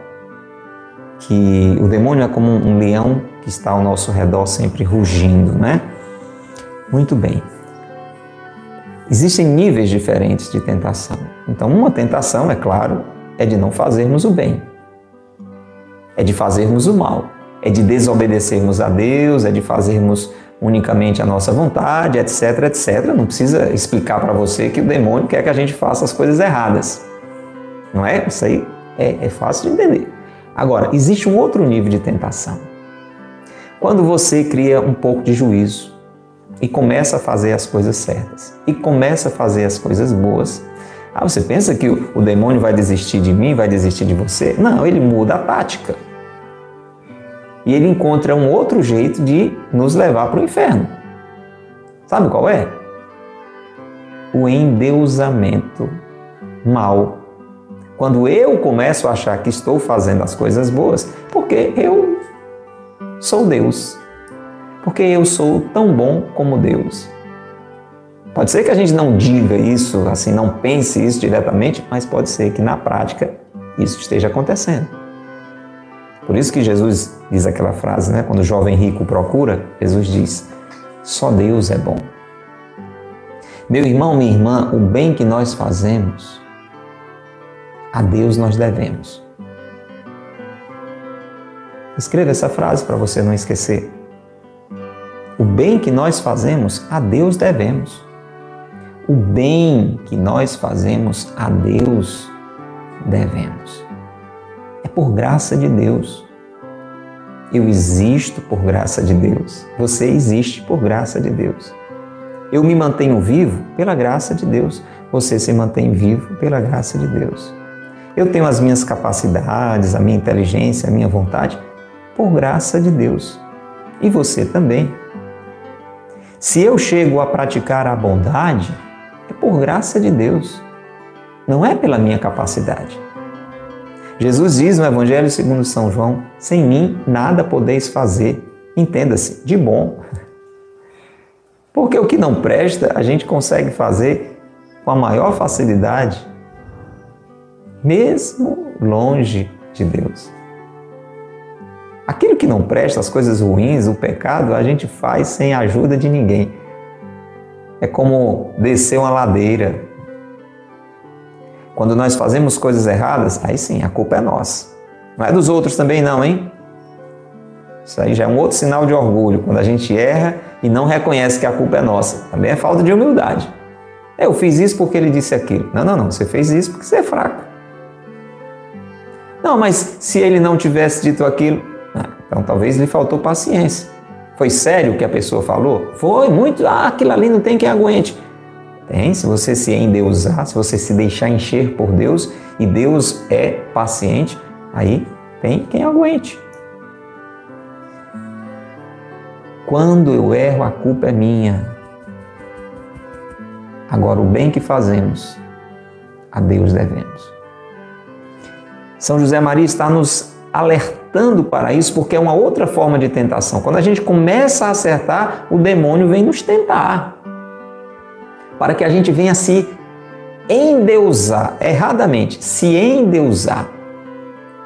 A: que o demônio é como um leão que está ao nosso redor sempre rugindo, né? Muito bem. Existem níveis diferentes de tentação. Então, uma tentação, é claro, é de não fazermos o bem, é de fazermos o mal, é de desobedecermos a Deus, é de fazermos unicamente a nossa vontade, etc, etc. Não precisa explicar para você que o demônio quer que a gente faça as coisas erradas. Não é? Isso aí é, é fácil de entender. Agora, existe um outro nível de tentação. Quando você cria um pouco de juízo e começa a fazer as coisas certas e começa a fazer as coisas boas, ah, você pensa que o, demônio vai desistir de mim, vai desistir de você? Não, ele muda a tática. E ele encontra um outro jeito de nos levar para o inferno. Sabe qual é? O endeusamento mal quando eu começo a achar que estou fazendo as coisas boas, porque eu sou Deus. Porque eu sou tão bom como Deus. Pode ser que a gente não diga isso, assim, não pense isso diretamente, mas pode ser que na prática isso esteja acontecendo. Por isso que Jesus diz aquela frase, né? Quando o jovem rico procura, Jesus diz: só Deus é bom. Meu irmão, minha irmã, o bem que nós fazemos a Deus nós devemos. Escreva essa frase para você não esquecer. O bem que nós fazemos, a Deus devemos. O bem que nós fazemos, a Deus devemos. É por graça de Deus. Eu existo por graça de Deus. Você existe por graça de Deus. Eu me mantenho vivo pela graça de Deus. Você se mantém vivo pela graça de Deus. Eu tenho as minhas capacidades, a minha inteligência, a minha vontade, por graça de Deus. E você também. Se eu chego a praticar a bondade, é por graça de Deus, não é pela minha capacidade. Jesus diz no Evangelho segundo São João: sem mim nada podeis fazer, entenda-se, de bom. Porque o que não presta, a gente consegue fazer com a maior facilidade mesmo longe de Deus. Aquilo que não presta, as coisas ruins, o pecado, a gente faz sem a ajuda de ninguém. É como descer uma ladeira. Quando nós fazemos coisas erradas, aí sim, a culpa é nossa. Não é dos outros também, não, hein? Isso aí já é um outro sinal de orgulho, quando a gente erra e não reconhece que a culpa é nossa. Também é falta de humildade. Eu fiz isso porque ele disse aquilo. Não, não, não. Você fez isso porque você é fraco. Não, mas se ele não tivesse dito aquilo, ah, então talvez lhe faltou paciência. Foi sério o que a pessoa falou? Foi muito, ah, aquilo ali não tem quem aguente. Tem, se você se endeusar, se você se deixar encher por Deus e Deus é paciente, aí tem quem aguente. Quando eu erro, a culpa é minha. Agora, o bem que fazemos, a Deus devemos. São José Maria está nos alertando para isso, porque é uma outra forma de tentação. Quando a gente começa a acertar, o demônio vem nos tentar. Para que a gente venha se endeusar, erradamente, se endeusar,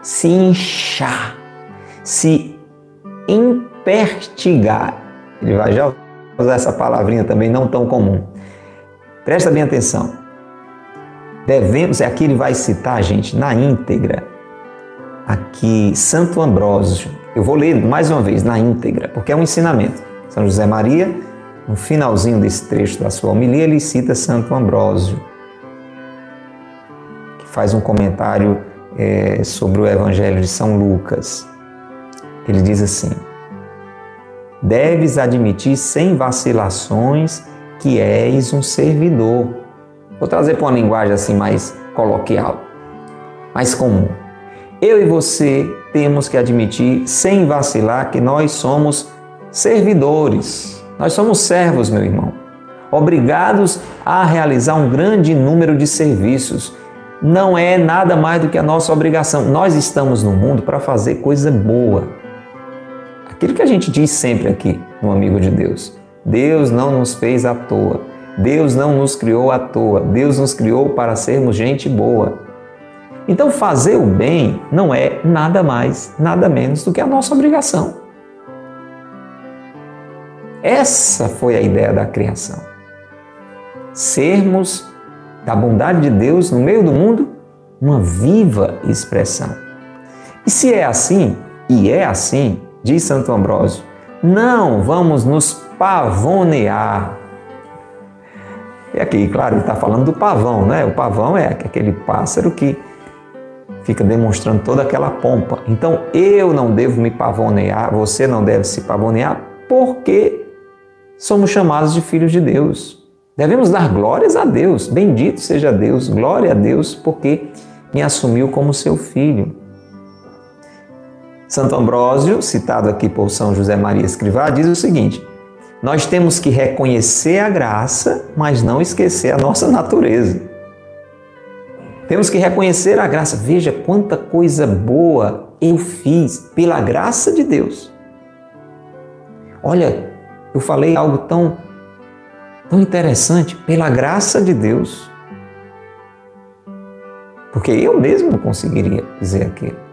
A: se inchar, se impertigar. Ele vai já usar essa palavrinha também não tão comum. Presta bem atenção. Devemos, aqui ele vai citar, gente, na íntegra, aqui Santo Ambrósio. Eu vou ler mais uma vez na íntegra, porque é um ensinamento. São José Maria, no finalzinho desse trecho da sua homilia, ele cita Santo Ambrósio, que faz um comentário é, sobre o Evangelho de São Lucas. Ele diz assim: Deves admitir sem vacilações que és um servidor Vou trazer para uma linguagem assim mais coloquial, mais comum. Eu e você temos que admitir, sem vacilar, que nós somos servidores. Nós somos servos, meu irmão. Obrigados a realizar um grande número de serviços. Não é nada mais do que a nossa obrigação. Nós estamos no mundo para fazer coisa boa. Aquilo que a gente diz sempre aqui no Amigo de Deus. Deus não nos fez à toa. Deus não nos criou à toa. Deus nos criou para sermos gente boa. Então, fazer o bem não é nada mais, nada menos do que a nossa obrigação. Essa foi a ideia da criação. Sermos da bondade de Deus no meio do mundo uma viva expressão. E se é assim, e é assim, diz Santo Ambrósio, não vamos nos pavonear. E aqui, claro, ele está falando do pavão, né? O pavão é aquele pássaro que fica demonstrando toda aquela pompa. Então eu não devo me pavonear, você não deve se pavonear, porque somos chamados de filhos de Deus. Devemos dar glórias a Deus. Bendito seja Deus, glória a Deus, porque me assumiu como seu filho. Santo Ambrósio, citado aqui por São José Maria Escrivá, diz o seguinte: Nós temos que reconhecer a graça, mas não esquecer a nossa natureza. Temos que reconhecer a graça. Veja quanta coisa boa eu fiz pela graça de Deus. Olha, eu falei algo tão tão interessante, pela graça de Deus. Porque eu mesmo não conseguiria dizer aquilo.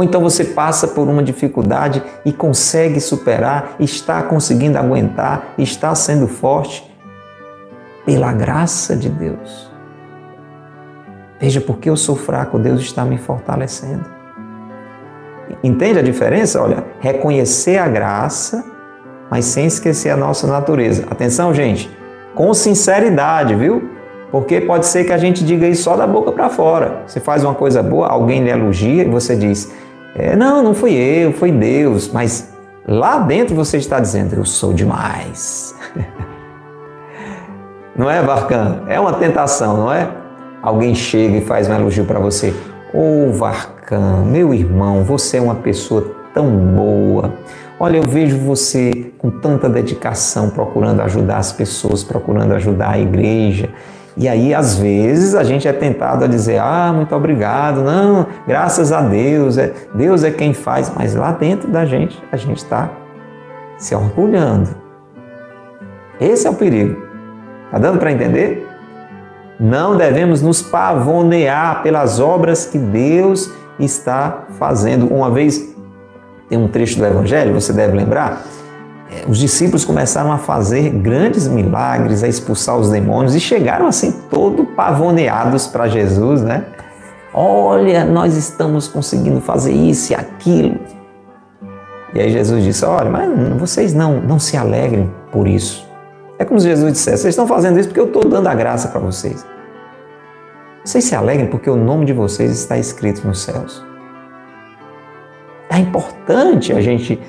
A: Ou então você passa por uma dificuldade e consegue superar, está conseguindo aguentar, está sendo forte pela graça de Deus. Veja, porque eu sou fraco, Deus está me fortalecendo. Entende a diferença? Olha, reconhecer a graça, mas sem esquecer a nossa natureza. Atenção, gente, com sinceridade, viu? Porque pode ser que a gente diga isso só da boca para fora. Você faz uma coisa boa, alguém lhe elogia e você diz: é, Não, não fui eu, foi Deus. Mas lá dentro você está dizendo: Eu sou demais. não é, Barcan? É uma tentação, não é? alguém chega e faz um elogio para você. Ô oh, Varcan, meu irmão, você é uma pessoa tão boa. Olha, eu vejo você com tanta dedicação procurando ajudar as pessoas, procurando ajudar a igreja. E aí, às vezes, a gente é tentado a dizer: Ah, muito obrigado, não, graças a Deus, é, Deus é quem faz. Mas lá dentro da gente, a gente está se orgulhando. Esse é o perigo. Está dando para entender? Não devemos nos pavonear pelas obras que Deus está fazendo. Uma vez, tem um trecho do Evangelho, você deve lembrar, os discípulos começaram a fazer grandes milagres, a expulsar os demônios e chegaram assim todo pavoneados para Jesus, né? Olha, nós estamos conseguindo fazer isso e aquilo. E aí Jesus disse: Olha, mas vocês não, não se alegrem por isso. É como se Jesus dissesse: Vocês estão fazendo isso porque eu estou dando a graça para vocês. Vocês se alegrem porque o nome de vocês está escrito nos céus. É importante a gente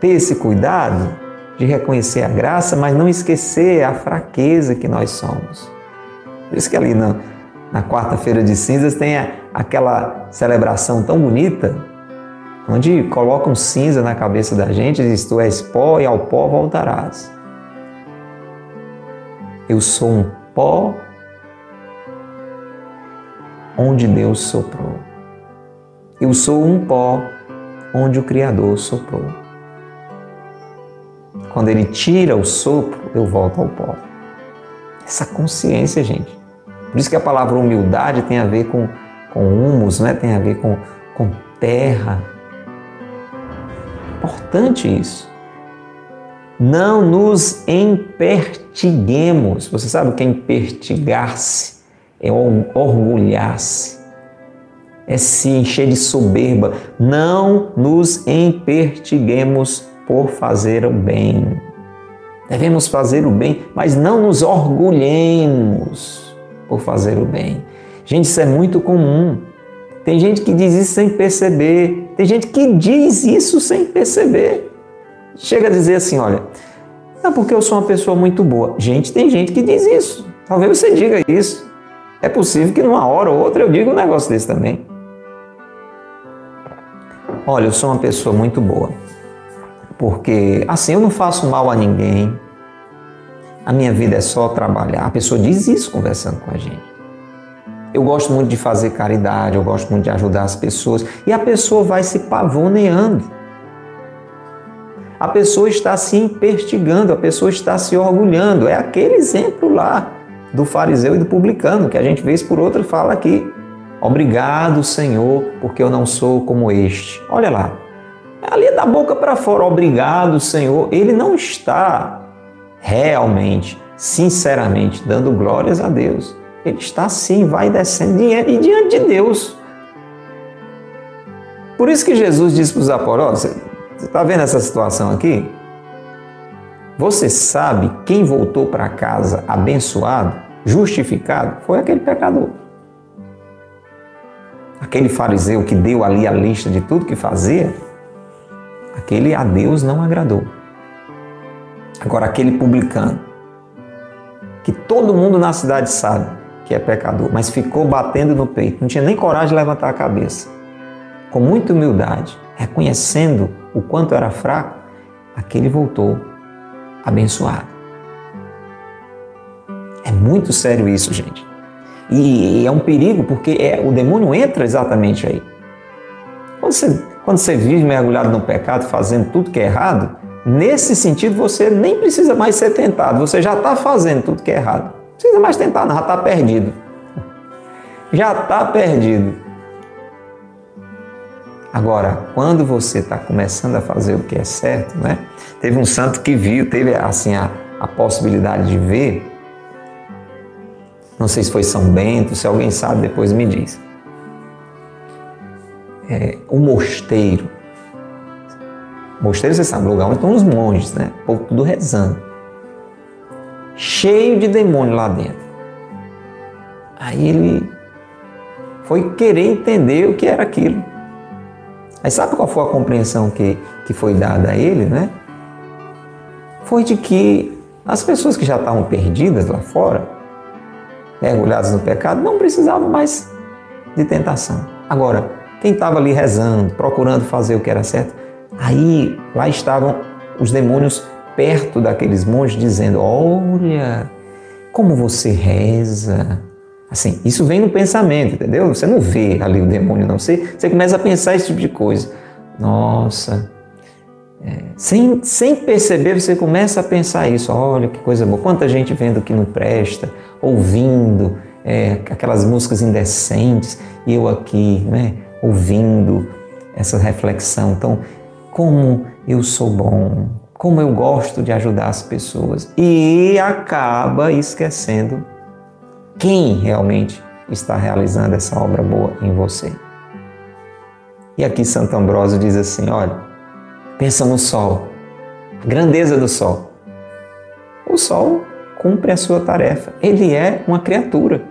A: ter esse cuidado de reconhecer a graça, mas não esquecer a fraqueza que nós somos. Por isso que ali na, na quarta-feira de cinzas tem a, aquela celebração tão bonita, onde colocam cinza na cabeça da gente e diz: Tu és pó e ao pó voltarás. Eu sou um pó onde Deus soprou. Eu sou um pó onde o Criador soprou. Quando ele tira o sopro, eu volto ao pó. Essa consciência, gente. Por isso que a palavra humildade tem a ver com, com humus, né? tem a ver com, com terra. Importante isso. Não nos empertiguemos. Você sabe o que é empertigar-se? É orgulhar-se, é se encher de soberba. Não nos empertiguemos por fazer o bem. Devemos fazer o bem, mas não nos orgulhemos por fazer o bem. Gente, isso é muito comum. Tem gente que diz isso sem perceber. Tem gente que diz isso sem perceber. Chega a dizer assim: olha, é porque eu sou uma pessoa muito boa. Gente, tem gente que diz isso. Talvez você diga isso. É possível que numa hora ou outra eu diga um negócio desse também. Olha, eu sou uma pessoa muito boa. Porque assim eu não faço mal a ninguém, a minha vida é só trabalhar. A pessoa diz isso conversando com a gente. Eu gosto muito de fazer caridade, eu gosto muito de ajudar as pessoas. E a pessoa vai se pavoneando. A pessoa está se impertigando, a pessoa está se orgulhando. É aquele exemplo lá do fariseu e do publicano, que a gente vez por outra fala aqui. Obrigado, Senhor, porque eu não sou como este. Olha lá. Ali é da boca para fora, obrigado, Senhor. Ele não está realmente, sinceramente, dando glórias a Deus. Ele está assim, vai descendo e diante de Deus. Por isso que Jesus disse para os apóstolos: você está vendo essa situação aqui? Você sabe quem voltou para casa abençoado, justificado? Foi aquele pecador. Aquele fariseu que deu ali a lista de tudo que fazia, aquele a Deus não agradou. Agora, aquele publicano, que todo mundo na cidade sabe, que é pecador, mas ficou batendo no peito, não tinha nem coragem de levantar a cabeça. Com muita humildade, reconhecendo o quanto era fraco, aquele voltou abençoado. É muito sério isso, gente. E, é um perigo porque é, o demônio entra exatamente aí. Quando você, quando você vive mergulhado no pecado, fazendo tudo que é errado, nesse sentido você nem precisa mais ser tentado, você já está fazendo tudo que é errado precisa mais tentar, não, já está perdido. Já está perdido. Agora, quando você está começando a fazer o que é certo, né? Teve um santo que viu, teve assim a, a possibilidade de ver. Não sei se foi São Bento, se alguém sabe, depois me diz. É, o mosteiro. Mosteiro, você sabe, lugar onde estão os monges, né? O povo tudo rezando cheio de demônio lá dentro. Aí ele foi querer entender o que era aquilo. Aí sabe qual foi a compreensão que, que foi dada a ele, né? Foi de que as pessoas que já estavam perdidas lá fora, mergulhadas no pecado, não precisavam mais de tentação. Agora, quem estava ali rezando, procurando fazer o que era certo, aí lá estavam os demônios perto daqueles monges dizendo: Olha, como você reza. Assim, isso vem no pensamento, entendeu? Você não vê ali o demônio, não. Você, você começa a pensar esse tipo de coisa. Nossa, é, sem, sem perceber, você começa a pensar isso. Olha que coisa boa. Quanta gente vendo que não presta, ouvindo é, aquelas músicas indecentes, e eu aqui, né, ouvindo essa reflexão. Então, como eu sou bom, como eu gosto de ajudar as pessoas. E acaba esquecendo quem realmente está realizando essa obra boa em você. E aqui Santo Ambrósio diz assim: olha, pensa no sol, grandeza do sol. O sol cumpre a sua tarefa, ele é uma criatura.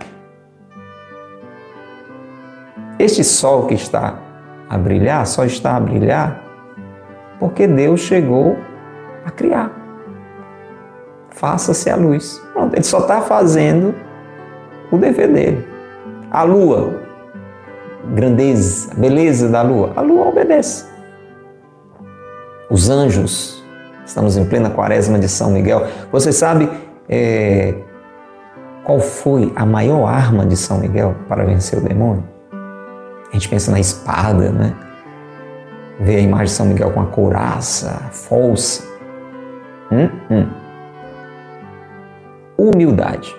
A: Este sol que está a brilhar, só está a brilhar porque Deus chegou a criar. Faça-se a luz. Pronto, ele só está fazendo o dever dele. A lua, grandeza, beleza da lua, a lua obedece. Os anjos, estamos em plena quaresma de São Miguel. Você sabe é, qual foi a maior arma de São Miguel para vencer o demônio? A gente pensa na espada, né? Vê a imagem de São Miguel com a couraça, a força. Hum, hum. Humildade.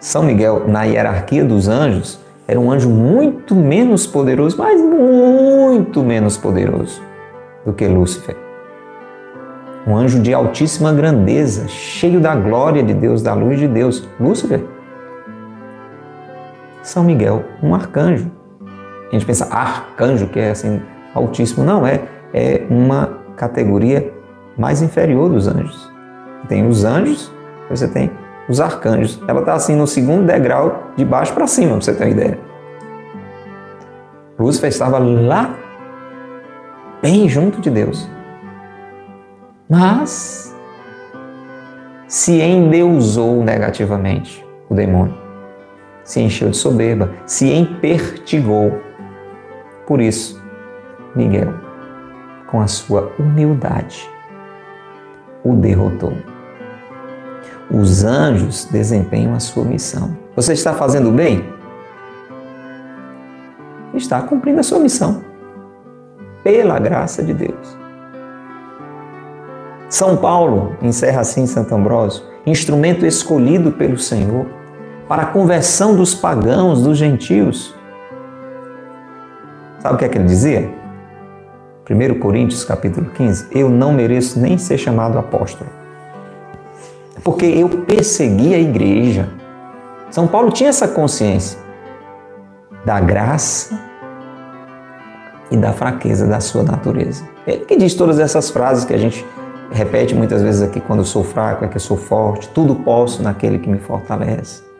A: São Miguel, na hierarquia dos anjos, era um anjo muito menos poderoso, mas muito menos poderoso do que Lúcifer. Um anjo de altíssima grandeza, cheio da glória de Deus, da luz de Deus. Lúcifer. São Miguel, um arcanjo. A gente pensa arcanjo, que é assim, altíssimo. Não, é, é uma categoria mais inferior dos anjos. Tem os anjos, você tem os arcanjos. Ela está assim no segundo degrau, de baixo para cima, para você ter uma ideia. Lúcifer estava lá, bem junto de Deus. Mas se endeusou negativamente o demônio, se encheu de soberba, se empertigou. Por isso, Miguel com a sua humildade, o derrotou. Os anjos desempenham a sua missão. Você está fazendo bem? Está cumprindo a sua missão. Pela graça de Deus. São Paulo encerra assim Santo Ambrósio, instrumento escolhido pelo Senhor para a conversão dos pagãos, dos gentios. Sabe o que é que ele dizia? 1 Coríntios capítulo 15, eu não mereço nem ser chamado apóstolo. Porque eu persegui a igreja. São Paulo tinha essa consciência da graça e da fraqueza da sua natureza. Ele que diz todas essas frases que a gente repete muitas vezes aqui, quando eu sou fraco é que eu sou forte, tudo posso naquele que me fortalece.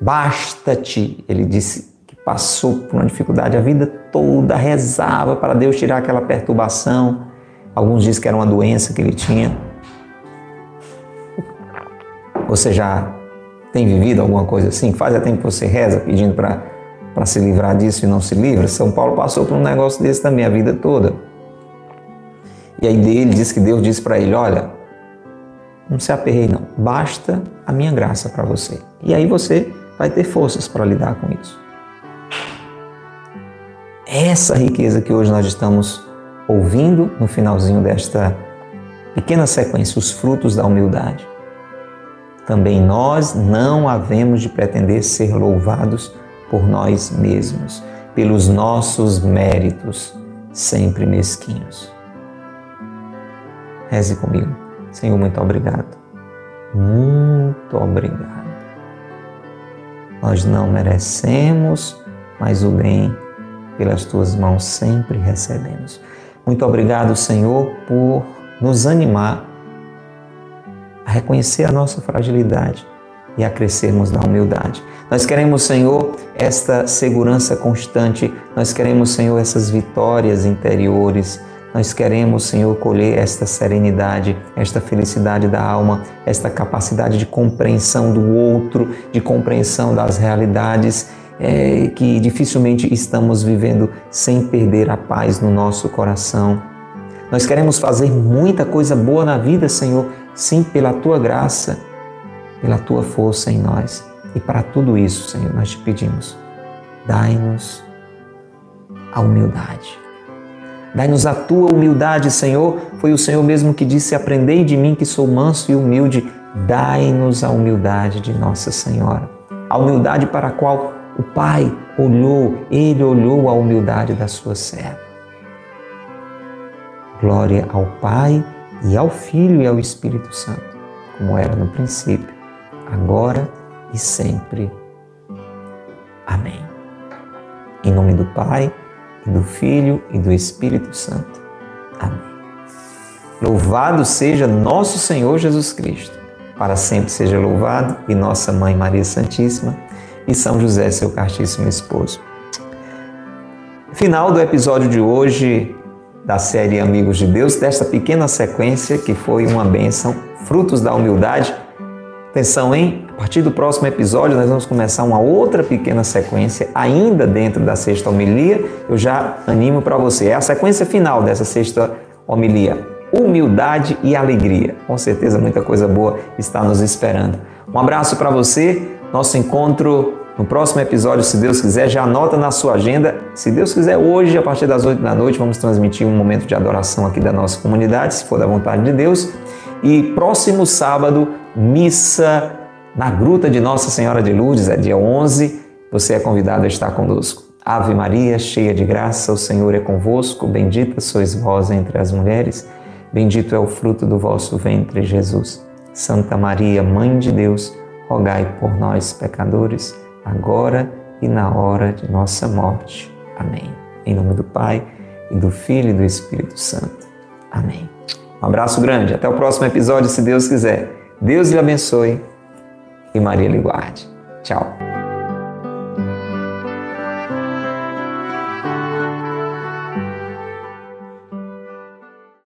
A: Basta-te, ele disse que passou por uma dificuldade a vida toda, rezava para Deus tirar aquela perturbação. Alguns dizem que era uma doença que ele tinha. Você já tem vivido alguma coisa assim? Faz tempo que você reza pedindo para para se livrar disso e não se livra. São Paulo passou por um negócio desse também a vida toda. E aí dele diz que Deus disse para ele: Olha, não se aperrei não, basta a minha graça para você. E aí você vai ter forças para lidar com isso. Essa riqueza que hoje nós estamos ouvindo no finalzinho desta pequena sequência, os frutos da humildade. Também nós não havemos de pretender ser louvados por nós mesmos, pelos nossos méritos, sempre mesquinhos. Reze comigo. Senhor, muito obrigado. Muito obrigado. Nós não merecemos, mas o bem pelas tuas mãos sempre recebemos. Muito obrigado, Senhor, por nos animar a reconhecer a nossa fragilidade e a crescermos na humildade. Nós queremos, Senhor, esta segurança constante, nós queremos, Senhor, essas vitórias interiores nós queremos, Senhor, colher esta serenidade, esta felicidade da alma, esta capacidade de compreensão do outro, de compreensão das realidades é, que dificilmente estamos vivendo sem perder a paz no nosso coração. Nós queremos fazer muita coisa boa na vida, Senhor, sim, pela tua graça, pela tua força em nós. E para tudo isso, Senhor, nós te pedimos, dai-nos a humildade Dai-nos a tua humildade, Senhor. Foi o Senhor mesmo que disse: Aprendei de mim que sou manso e humilde. Dai-nos a humildade de Nossa Senhora. A humildade para a qual o Pai olhou, ele olhou a humildade da sua serva. Glória ao Pai e ao Filho e ao Espírito Santo, como era no princípio, agora e sempre. Amém. Em nome do Pai do Filho e do Espírito Santo. Amém. Louvado seja nosso Senhor Jesus Cristo. Para sempre seja louvado e nossa Mãe Maria Santíssima e São José, seu castíssimo esposo. Final do episódio de hoje da série Amigos de Deus, desta pequena sequência que foi uma bênção, frutos da humildade. Atenção, hein? A partir do próximo episódio, nós vamos começar uma outra pequena sequência, ainda dentro da sexta homilia. Eu já animo para você. É a sequência final dessa sexta homilia. Humildade e alegria. Com certeza, muita coisa boa está nos esperando. Um abraço para você. Nosso encontro no próximo episódio, se Deus quiser, já anota na sua agenda. Se Deus quiser, hoje, a partir das 8 da noite, vamos transmitir um momento de adoração aqui da nossa comunidade, se for da vontade de Deus. E próximo sábado, missa na Gruta de Nossa Senhora de Lourdes, é dia 11, você é convidado a estar conosco. Ave Maria, cheia de graça, o Senhor é convosco, bendita sois vós entre as mulheres, bendito é o fruto do vosso ventre, Jesus. Santa Maria, Mãe de Deus, rogai por nós, pecadores, agora e na hora de nossa morte. Amém. Em nome do Pai, e do Filho e do Espírito Santo. Amém. Um abraço grande, até o próximo episódio, se Deus quiser. Deus lhe abençoe e Maria lhe guarde. Tchau.